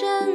身。